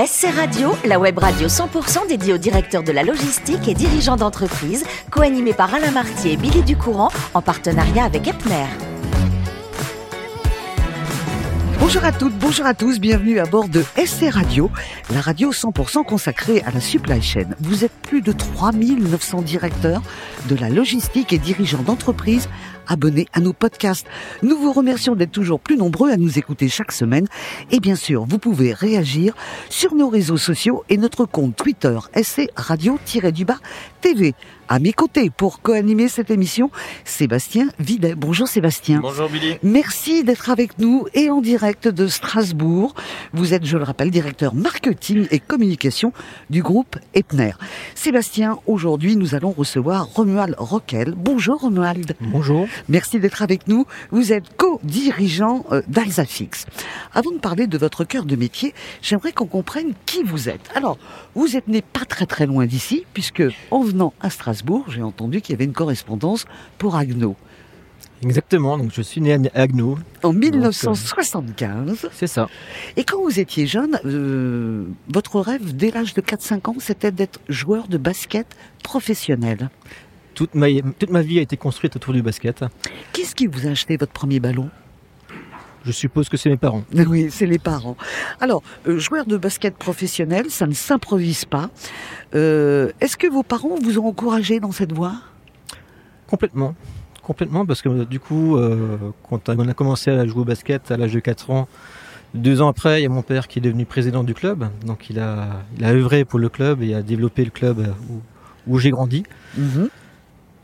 SC Radio, la web radio 100% dédiée aux directeurs de la logistique et dirigeants d'entreprise, co-animée par Alain Martier et Billy Ducourant, en partenariat avec Epner. Bonjour à toutes, bonjour à tous, bienvenue à bord de SC Radio, la radio 100% consacrée à la supply chain. Vous êtes plus de 3900 directeurs de la logistique et dirigeants d'entreprise abonnés à nos podcasts. Nous vous remercions d'être toujours plus nombreux à nous écouter chaque semaine. Et bien sûr, vous pouvez réagir sur nos réseaux sociaux et notre compte Twitter SC Radio-du-bas TV. À mes côtés, pour co-animer cette émission, Sébastien Videt. Bonjour Sébastien. Bonjour Billy. Merci d'être avec nous et en direct de Strasbourg. Vous êtes, je le rappelle, directeur marketing et communication du groupe Epner. Sébastien, aujourd'hui, nous allons recevoir Romuald Roquel. Bonjour Romuald. Bonjour. Merci d'être avec nous. Vous êtes co-dirigeant euh, d'Alsafix. Avant de parler de votre cœur de métier, j'aimerais qu'on comprenne qui vous êtes. Alors, vous êtes né pas très très loin d'ici, puisque en venant à Strasbourg, j'ai entendu qu'il y avait une correspondance pour Agno. Exactement, donc je suis né à Agno. En 1975. C'est ça. Et quand vous étiez jeune, euh, votre rêve dès l'âge de 4-5 ans, c'était d'être joueur de basket professionnel. Toute ma, toute ma vie a été construite autour du basket. Qu'est-ce qui vous a acheté votre premier ballon? Je suppose que c'est mes parents. Oui, c'est les parents. Alors, euh, joueur de basket professionnel, ça ne s'improvise pas. Euh, Est-ce que vos parents vous ont encouragé dans cette voie? Complètement. Complètement, parce que du coup, euh, quand on a commencé à jouer au basket à l'âge de 4 ans, deux ans après, il y a mon père qui est devenu président du club. Donc il a, il a œuvré pour le club et a développé le club où, où j'ai grandi. Mhm.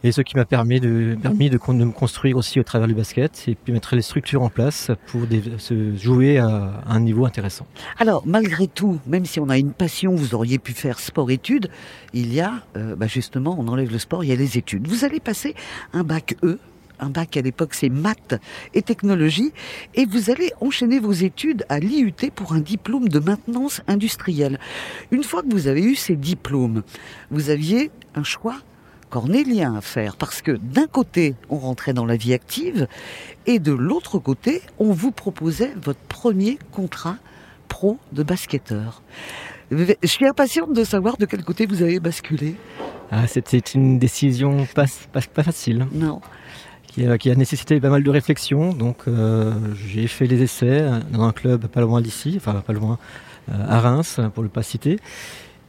Et ce qui m'a permis, de, permis de, me construire aussi au travers du basket et puis mettre les structures en place pour se jouer à, un niveau intéressant. Alors, malgré tout, même si on a une passion, vous auriez pu faire sport-études, il y a, euh, bah justement, on enlève le sport, il y a les études. Vous allez passer un bac E, un bac à l'époque c'est maths et technologie, et vous allez enchaîner vos études à l'IUT pour un diplôme de maintenance industrielle. Une fois que vous avez eu ces diplômes, vous aviez un choix cornélien à faire, parce que d'un côté, on rentrait dans la vie active, et de l'autre côté, on vous proposait votre premier contrat pro de basketteur. Je suis impatiente de savoir de quel côté vous avez basculé. Ah, C'était une décision pas, pas, pas facile. Non. qui a, qui a nécessité pas mal de réflexion. Donc euh, j'ai fait les essais dans un club pas loin d'ici, enfin pas loin, euh, à Reims, pour ne pas citer.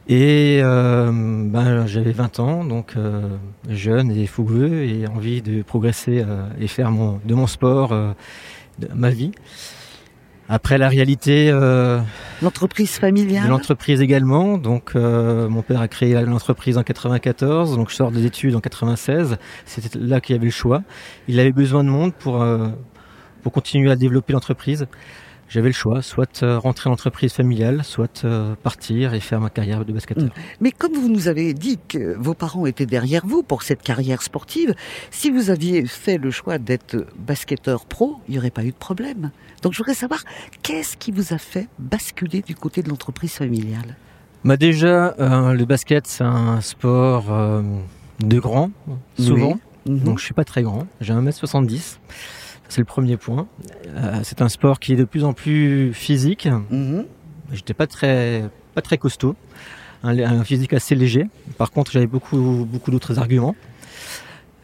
Et euh, ben, j'avais 20 ans, donc euh, jeune et fougueux, et envie de progresser euh, et faire mon, de mon sport euh, de ma vie. Après la réalité euh, L'entreprise familiale l'entreprise également. Donc, euh, mon père a créé l'entreprise en 94, donc je sors des études en 96. C'était là qu'il y avait le choix. Il avait besoin de monde pour euh, pour continuer à développer l'entreprise. J'avais le choix, soit euh, rentrer en entreprise familiale, soit euh, partir et faire ma carrière de basketteur. Mais comme vous nous avez dit que vos parents étaient derrière vous pour cette carrière sportive, si vous aviez fait le choix d'être basketteur pro, il n'y aurait pas eu de problème. Donc je voudrais savoir, qu'est-ce qui vous a fait basculer du côté de l'entreprise familiale? Bah déjà, euh, le basket c'est un sport euh, de grand, souvent. Mhm. Donc je suis pas très grand, j'ai 1m70. C'est le premier point. Euh, c'est un sport qui est de plus en plus physique. Mhm. J'étais pas très pas très costaud, un, un physique assez léger. Par contre, j'avais beaucoup beaucoup d'autres arguments.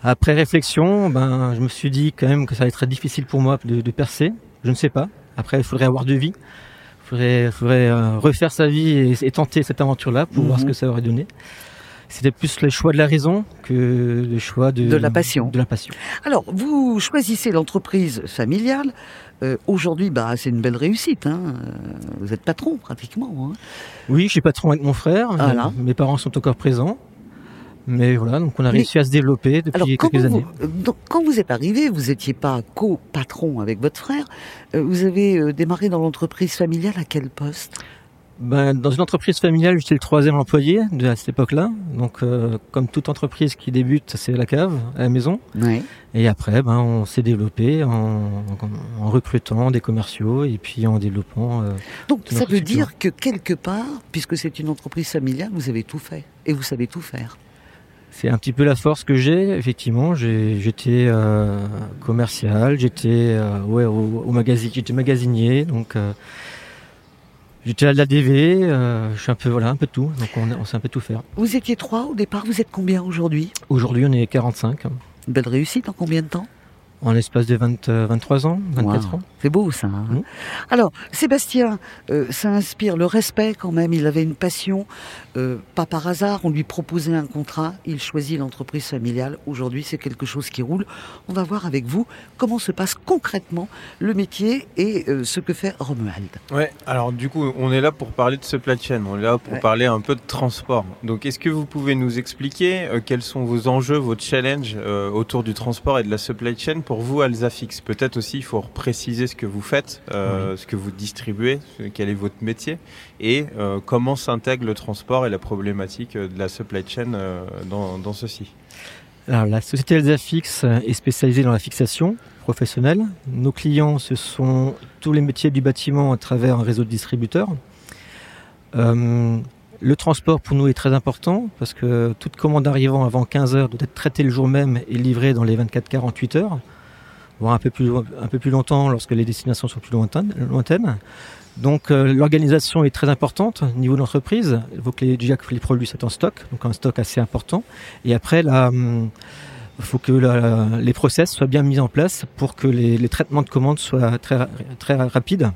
Après réflexion, ben je me suis dit quand même que ça allait être très difficile pour moi de, de percer. Je ne sais pas. Après, il faudrait avoir de vie. Il faudrait, faudrait euh, refaire sa vie et, et tenter cette aventure-là pour voir Mhm. ce que ça aurait donné. C'était plus le choix de la raison que le choix de, De la passion. De la passion. Alors, vous choisissez l'entreprise familiale. Euh, Aujourd'hui, bah, c'est une belle réussite. Hein. Vous êtes patron pratiquement. Hein. Oui, je suis patron avec mon frère. Voilà. Mes parents sont encore présents. Mais voilà, donc on a Mais- réussi à se développer depuis Alors, quelques années. euh, donc, quand vous êtes arrivé, vous n'étiez pas co-patron avec votre frère. Euh, Vous avez euh, démarré dans l'entreprise familiale à quel poste? Ben, dans une entreprise familiale, j'étais le troisième employé de à cette époque-là. Donc, euh, comme toute entreprise qui débute, c'est la cave, à la maison. Oui. Et après, ben, on s'est développé en, en- en recrutant des commerciaux et puis en développant. euh, Donc, ça veut dire que quelque part, puisque c'est une entreprise familiale, vous avez tout fait. Et vous savez tout faire. c'est un petit peu la force que j'ai. Effectivement, j'étais euh, commercial, j'étais ouais, au, au magazine, j'étais magasinier, donc. J'étais à la DV, euh, je suis un peu voilà un peu tout, donc on, on sait un peu tout faire. Vous étiez trois au départ, vous êtes combien aujourd'hui? Aujourd'hui, on est 45, Une belle réussite en combien de temps? En l'espace de 20, euh, 23 ans, 24 Wow. ans. C'est beau ça. hein Mhm. Alors, Sébastien, euh, ça inspire le respect quand même. Il avait une passion, euh, pas par hasard. On lui proposait un contrat, il choisit l'entreprise familiale. Aujourd'hui, c'est quelque chose qui roule. On va voir avec vous comment se passe concrètement le métier et euh, ce que fait Romuald. Ouais, alors du coup, on est là pour parler de supply chain, on est là pour Ouais. parler un peu de transport. Donc, est-ce que vous pouvez nous expliquer euh, quels sont vos enjeux, vos challenges euh, autour du transport et de la supply chain pour vous, Alsafix Peut-être aussi, il faut préciser ce que vous faites, euh, ce que vous distribuez, quel est votre métier et euh, comment s'intègre le transport et la problématique euh, de la supply chain euh, dans, dans ceci. Alors, la société Elsafix est spécialisée dans la fixation professionnelle. Nos clients, ce sont tous les métiers du bâtiment à travers un réseau de distributeurs. Le transport pour nous est très important parce que toute commande arrivant avant 15 heures doit être traitée le jour même et livrée dans les 24-48 heures, voire un peu, plus, un peu plus longtemps lorsque les destinations sont plus lointaines. Donc euh, l'organisation est très importante au niveau de l'entreprise. Il faut que les, déjà que les produits soient en stock, donc un stock assez important. Et après, il faut que les process soient bien mis en place pour que les, traitements de commandes soient très, ra- très rapides.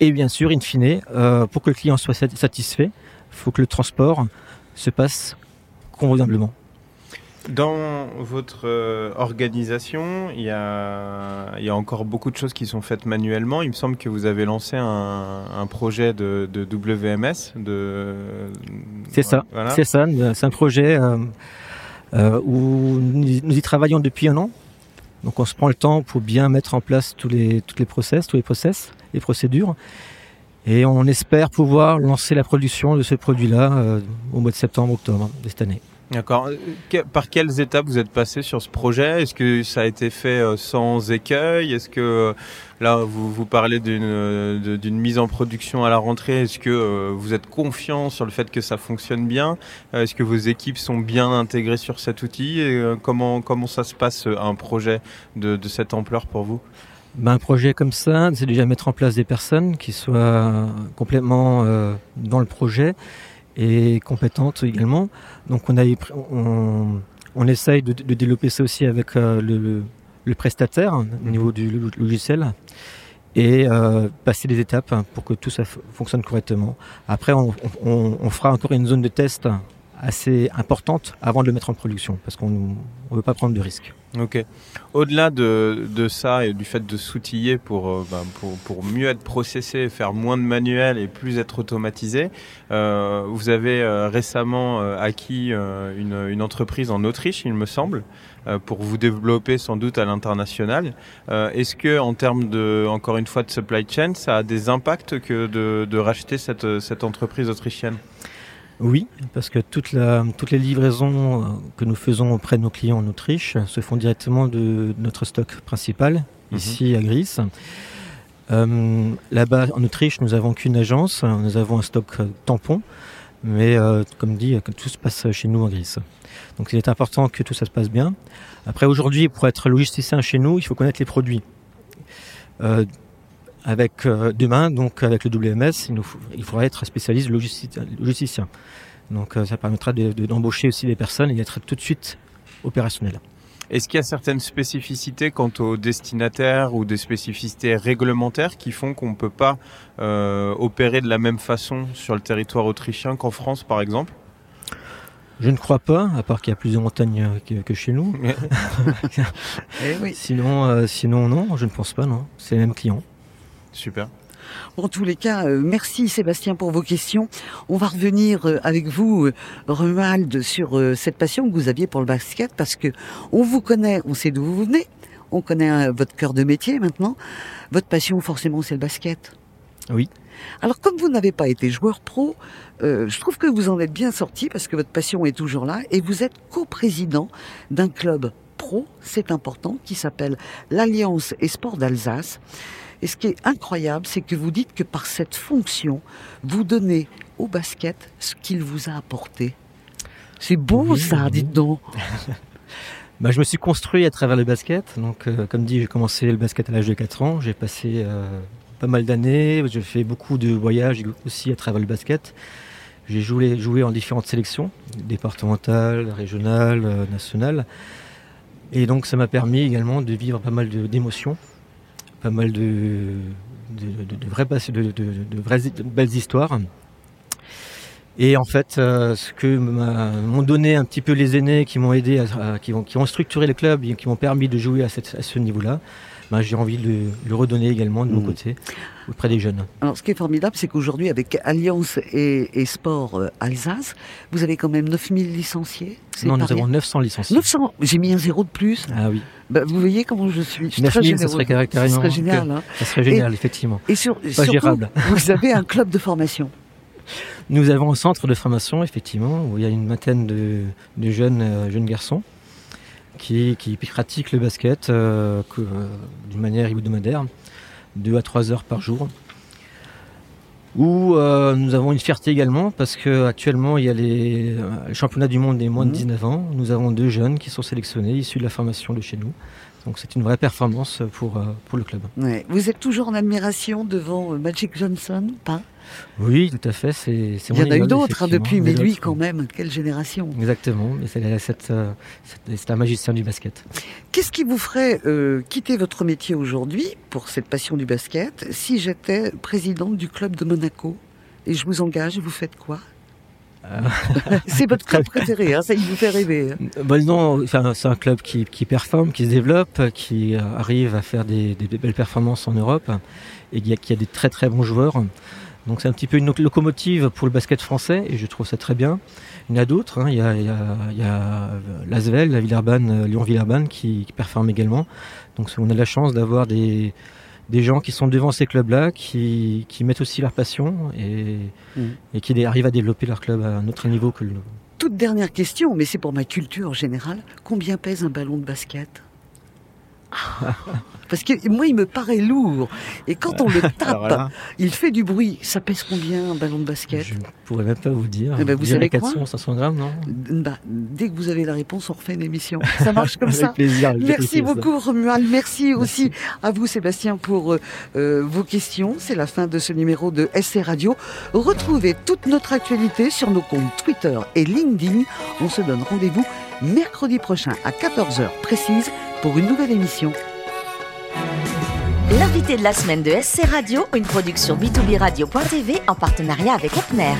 Et bien sûr, in fine, euh, pour que le client soit sat- satisfait, il faut que le transport se passe convenablement. Dans votre euh, organisation, il y, a, il y a encore beaucoup de choses qui sont faites manuellement. Il me semble que vous avez lancé un, un projet de, de WMS. De... C'est ça. Voilà. C'est ça, c'est un projet euh, euh, où nous y travaillons depuis un an. Donc on se prend le temps pour bien mettre en place tous les, toutes les process, tous les process, les procédures. Et on espère pouvoir lancer la production de ce produit-là au mois de septembre-octobre de cette année. D'accord. Euh, Par quelles étapes vous êtes passé sur ce projet? Est-ce que ça a été fait euh, sans écueil? Est-ce que euh, là vous, vous parlez d'une mise en production à la rentrée. Est-ce que vous êtes confiant sur le fait que ça fonctionne bien? Est-ce que vos équipes sont bien intégrées sur cet outil? Comment, comment ça se passe un projet de, de cette ampleur pour vous? Ben, un projet comme ça, c'est déjà mettre en place des personnes qui soient complètement dans le projet et compétentes également. Donc on, a, on, on essaye de, de développer ça aussi avec euh, le, le- prestataire au niveau du lo- logiciel et euh, passer des étapes pour que tout ça fonctionne correctement. Après, on, on- on fera encore une zone de test assez importante avant de le mettre en production parce qu'on ne veut pas prendre de risques. Ok. Au-delà de, de ça et du fait de s'outiller pour, euh, bah, pour, pour mieux être processé, faire moins de manuel et plus être automatisé, euh, vous avez euh, récemment euh, acquis une, une entreprise en Autriche, il me semble, pour vous développer sans doute à l'international. Est-ce que, en termes de, encore une fois, de supply chain, ça a des impacts que de, de racheter cette, cette entreprise autrichienne? Oui, parce que toute la- toutes les livraisons euh, que nous faisons auprès de nos clients en Autriche se font directement de, notre stock principal, Mhm. ici à Gris. Euh, Là-bas, en Autriche, nous avons qu'une agence, nous avons un stock euh, tampon, mais euh, comme dit, tout se passe chez nous en Gris. Donc il est important que tout ça se passe bien. Après, aujourd'hui, pour être logisticien chez nous, il faut connaître les produits. Euh, avec euh, demain, donc avec le WMS, il, nous faut- il faudra être spécialiste logisticien. Donc euh, ça permettra de- de- d'embaucher aussi des personnes et d'être tout de suite opérationnel. Est-ce qu'il y a certaines spécificités quant aux destinataires ou des spécificités réglementaires qui font qu'on ne peut pas euh, opérer de la même façon sur le territoire autrichien qu'en France, par exemple? Je ne crois pas, à part qu'il y a plus de montagnes que, que chez nous. Eh oui. Sinon, euh, sinon non, je ne pense pas, non. C'est les mêmes clients. Super. En tous les cas, euh, merci Sébastien pour vos questions. On va revenir euh, avec vous, euh, Romuald, sur cette passion que vous aviez pour le basket, parce que on vous connaît, on sait d'où vous venez, on connaît votre cœur de métier maintenant. Votre passion, forcément, c'est le basket. Oui. Alors, comme vous n'avez pas été joueur pro, euh, je trouve que vous en êtes bien sorti parce que votre passion est toujours là et vous êtes coprésident d'un club pro, c'est important, qui s'appelle l'Alliance et Sport d'Alsace. Et ce qui est incroyable, c'est que vous dites que par cette fonction, vous donnez au basket ce qu'il vous a apporté. C'est beau Oui, ça, oui. dites donc. Bah, je me suis construit à travers le basket. Donc, euh, comme dit, j'ai commencé le basket à l'âge de 4 ans. J'ai passé euh, pas mal d'années. J'ai fait beaucoup de voyages aussi à travers le basket. J'ai joué, joué en différentes sélections, départementales, régionales, euh, nationales. Et donc ça m'a permis également de vivre pas mal d'émotions, pas mal de, de, de, de vraies, belles histoires. Et en fait, euh, ce que m'ont donné un petit peu les aînés qui m'ont aidé, à, qui, ont, qui, ont, structuré le club et qui m'ont permis de jouer à, cette, à ce niveau-là, ben, j'ai envie de le, redonner également de mon mmh. côté auprès des jeunes. Alors, ce qui est formidable, c'est qu'aujourd'hui, avec Alliance et, et Sport euh, Alsace, vous avez quand même 9000 licenciés. Non, nous avons 900 licenciés. 900 J'ai mis un zéro de plus. Ah oui. Bah, vous voyez comment je suis. Je 9000, ça serait carrément. Ça serait génial. Hein. Ça serait génial, effectivement. Et sur, Pas surtout, gérable. vous avez un club de formation. Nous avons un centre de formation, effectivement, où il y a une vingtaine de, de jeunes, euh, jeunes garçons qui, qui pratiquent le basket euh, euh, d'une manière hebdomadaire, deux à trois heures par jour. Où euh, nous avons une fierté également parce qu'actuellement il y a les, les, championnats du monde des moins de 19 mmh. ans. Nous avons deux jeunes qui sont sélectionnés issus de la formation de chez nous. Donc c'est une vraie performance pour, pour le club. Ouais. Vous êtes toujours en admiration devant Magic Johnson, pas? Oui, tout à fait. C'est, Il y en a eu d'autres hein, depuis, mais lui quand même, quelle génération Exactement, c'est, euh, c'est un magicien du basket. Qu'est-ce qui vous ferait euh, quitter votre métier aujourd'hui pour cette passion du basket si j'étais présidente du club de Monaco? Et je vous engage, vous faites quoi? Euh, c'est votre club préféré, hein, ça il vous fait rêver. Hein. Bah non, enfin, c'est un club qui, qui, performe, qui se développe, qui arrive à faire des, des belles performances en Europe et qui a, qui a, des très très bons joueurs. Donc c'est un petit peu une locomotive pour le basket français et je trouve ça très bien. Il y en a d'autres, hein. il y a, il y a, il y a Lasvel, la Villeurbanne, euh, Lyon-Villeurbanne qui, qui performe également. Donc on a la chance d'avoir des, des gens qui sont devant ces clubs-là, qui, qui, mettent aussi leur passion et, mmh. et qui arrivent à développer leur club à un autre niveau que le Toute dernière question, mais c'est pour ma culture générale. Combien pèse un ballon de basket? Parce que moi, il me paraît lourd. Et quand on le tape, il fait du bruit. Ça pèse combien un ballon de basket? Je ne pourrais même pas vous dire. Eh ben, vous savez 400, 500 grammes, non? Bah, Dès que vous avez la réponse, on refait une émission. Ça marche comme ça? Plaisir, Merci beaucoup, Romuald. Merci, Merci, aussi à vous, Sébastien, pour euh, vos questions. C'est la fin de ce numéro de SC Radio. Retrouvez toute notre actualité sur nos comptes Twitter et LinkedIn. On se donne rendez-vous mercredi prochain à 14h précise pour une nouvelle émission. L'invité de la semaine de SC Radio, une production b2b radio.tv en partenariat avec Epner.